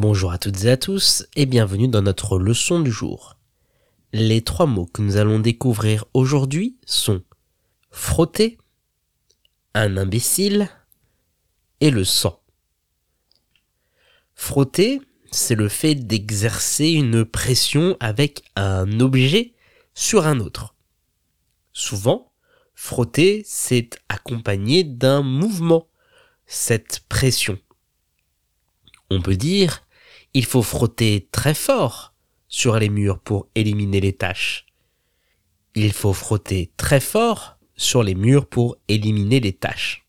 Bonjour à toutes et à tous et bienvenue dans notre leçon du jour. Les trois mots que nous allons découvrir aujourd'hui sont frotter, un imbécile et le sang. Frotter, c'est le fait d'exercer une pression avec un objet sur un autre. Souvent, frotter, c'est accompagné d'un mouvement, cette pression. On peut dire, il faut frotter très fort sur les murs pour éliminer les taches. Il faut frotter très fort sur les murs pour éliminer les taches.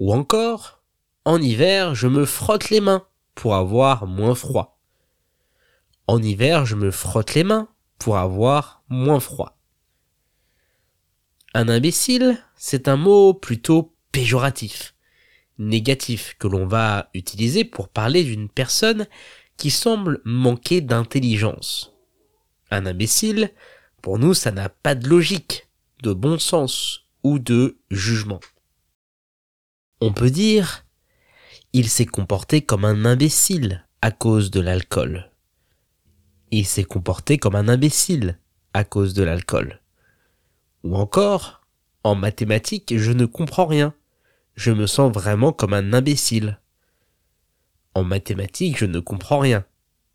Ou encore, en hiver, je me frotte les mains pour avoir moins froid. En hiver, je me frotte les mains pour avoir moins froid. Un imbécile, c'est un mot plutôt péjoratif, négatif que l'on va utiliser pour parler d'une personne qui semble manquer d'intelligence. Un imbécile, pour nous, ça n'a pas de logique, de bon sens ou de jugement. On peut dire, il s'est comporté comme un imbécile à cause de l'alcool. Il s'est comporté comme un imbécile à cause de l'alcool. Ou encore, en mathématiques, je ne comprends rien. Je me sens vraiment comme un imbécile. En mathématiques, je ne comprends rien.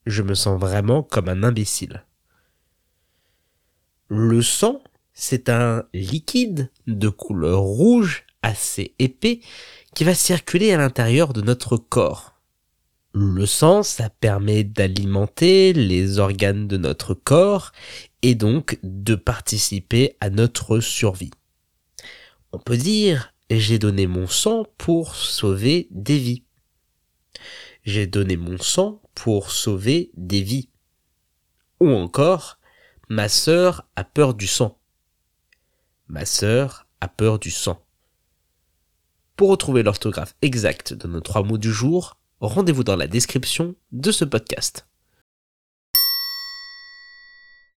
Je me sens vraiment comme un imbécile. Le sang, c'est un liquide de couleur rouge assez épais qui va circuler à l'intérieur de notre corps. Le sang, ça permet d'alimenter les organes de notre corps et donc de participer à notre survie. On peut dire j'ai donné mon sang pour sauver des vies. J'ai donné mon sang pour sauver des vies. Ou encore ma sœur a peur du sang. Ma sœur a peur du sang. Pour retrouver l'orthographe exacte de nos trois mots du jour, rendez-vous dans la description de ce podcast.